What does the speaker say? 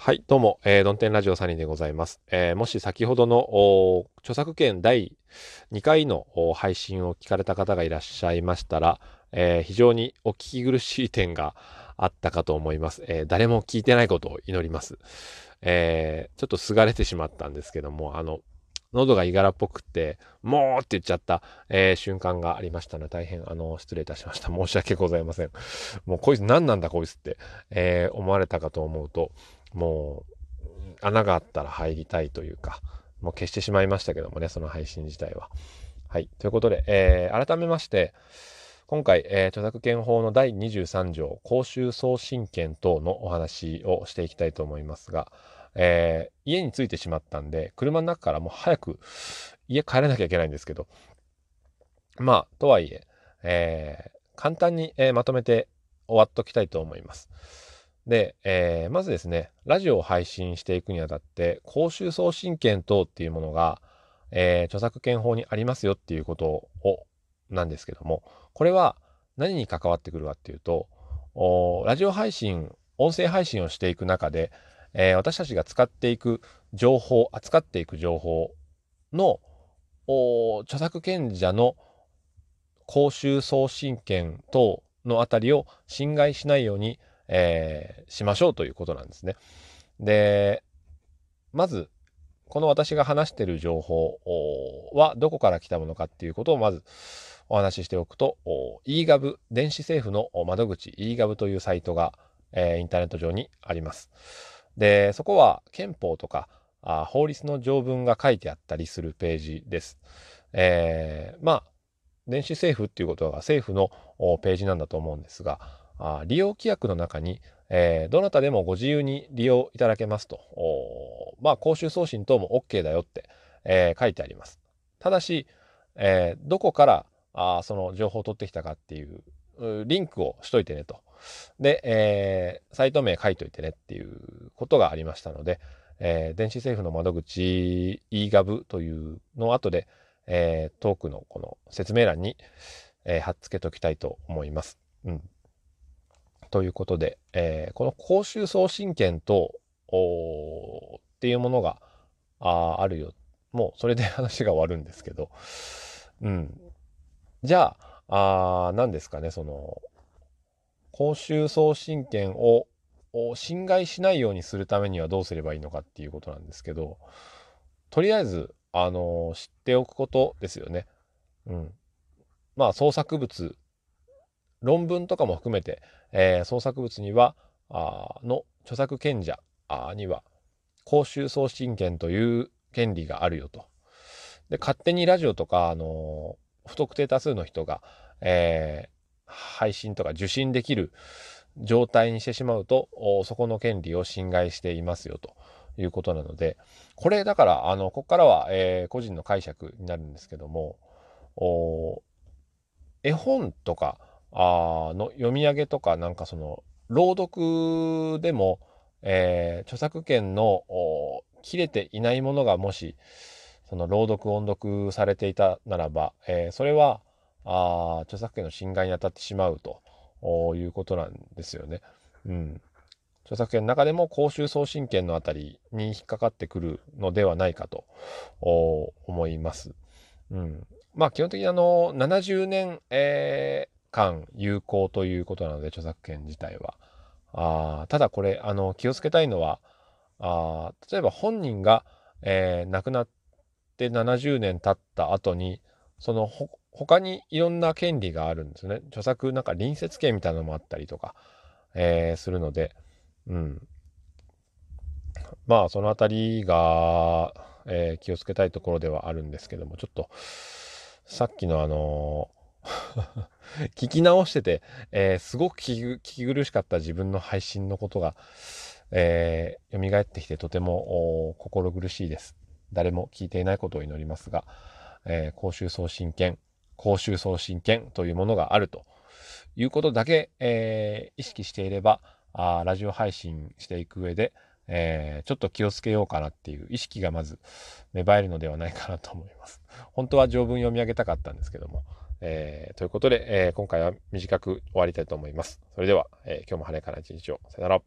はい、どうも、えー、ドンテンラジオサニーでございます。えー、もし先ほどの著作権第2回の配信を聞かれた方がいらっしゃいましたら、えー、非常にお聞き苦しい点があったかと思います。えー、誰も聞いてないことを祈ります。えー、ちょっとすがれてしまったんですけども、あの、喉がいがらっぽくて、もうって言っちゃった、えー、瞬間がありましたので、大変、あの、失礼いたしました。申し訳ございません。もうこいつ何なんだこいつって、えー、思われたかと思うと、もう、穴があったら入りたいというか、もう消してしまいましたけどもね、その配信自体は。はい。ということで、えー、改めまして、今回、えー、著作権法の第23条、公衆送信権等のお話をしていきたいと思いますが、えー、家に着いてしまったんで、車の中からもう早く家帰らなきゃいけないんですけど、まあ、とはいえ、えー、簡単に、え、まとめて終わっときたいと思います。で、えー、まずですね、ラジオを配信していくにあたって、公衆送信権等っていうものが、えー、著作権法にありますよっていうことを、なんですけども、これは何に関わってくるかっていうと、ラジオ配信、音声配信をしていく中で、えー、私たちが使っていく情報、扱っていく情報の著作権者の公衆送信権等のあたりを侵害しないようにえー、しましょうということなんですね。で、まず、この私が話してる情報はどこから来たものかっていうことをまずお話ししておくと、eGov 電子政府の窓口 eGov というサイトが、えー、インターネット上にあります。で、そこは憲法とかあ法律の条文が書いてあったりするページです。えー、まあ、電子政府っていうことが政府のページなんだと思うんですが、あ利用規約の中に、えー、どなたでもご自由に利用いただけますと、まあ、公衆送信等も OK だよって、えー、書いてあります。ただし、えー、どこからあその情報を取ってきたかっていうリンクをしといてねと。で、えー、サイト名書いといてねっていうことがありましたので、えー、電子政府の窓口 eGov というの後で、えー、トークのこの説明欄に、えー、貼っつけときたいと思います。うん。ということで、えー、この公衆送信権と、っていうものがああるよ。もうそれで話が終わるんですけど、うん。じゃあ、あ何ですかね、その、公衆送信権を侵害しないようにするためにはどうすればいいのかっていうことなんですけど、とりあえず、あの知っておくことですよね。うん。まあ、創作物論文とかも含めて、えー、創作物には、あの著作権者には、公衆送信権という権利があるよと。で、勝手にラジオとか、あのー、不特定多数の人が、えー、配信とか受信できる状態にしてしまうと、そこの権利を侵害していますよということなので、これだから、あの、ここからは、えー、個人の解釈になるんですけども、絵本とか、あの読み上げとかなんかその朗読でも、えー、著作権の切れていないものがもしその朗読音読されていたならば、えー、それはあ著作権の侵害に当たってしまうということなんですよね。うん、著作権の中でも公衆送信権のあたりに引っかかってくるのではないかと思います。うん、まあ基本的にあの70年、えー間有効ということなので、著作権自体は。あただこれ、あの、気をつけたいのは、あ例えば本人が、えー、亡くなって70年経った後に、そのほ、他にいろんな権利があるんですね。著作、なんか隣接権みたいなのもあったりとか、えー、するので、うん。まあ、そのあたりが、えー、気をつけたいところではあるんですけども、ちょっと、さっきのあの聞き直してて、えー、すごく聞き苦しかった自分の配信のことが、えー、蘇ってきてとても心苦しいです。誰も聞いていないことを祈りますが、えー、公衆送信権、公衆送信権というものがあるということだけ、えー、意識していればあ、ラジオ配信していく上で、えー、ちょっと気をつけようかなっていう意識がまず芽生えるのではないかなと思います。本当は条文読み上げたかったんですけども、えー、ということで、えー、今回は短く終わりたいと思います。それでは、えー、今日も晴れから一日を。さよなら。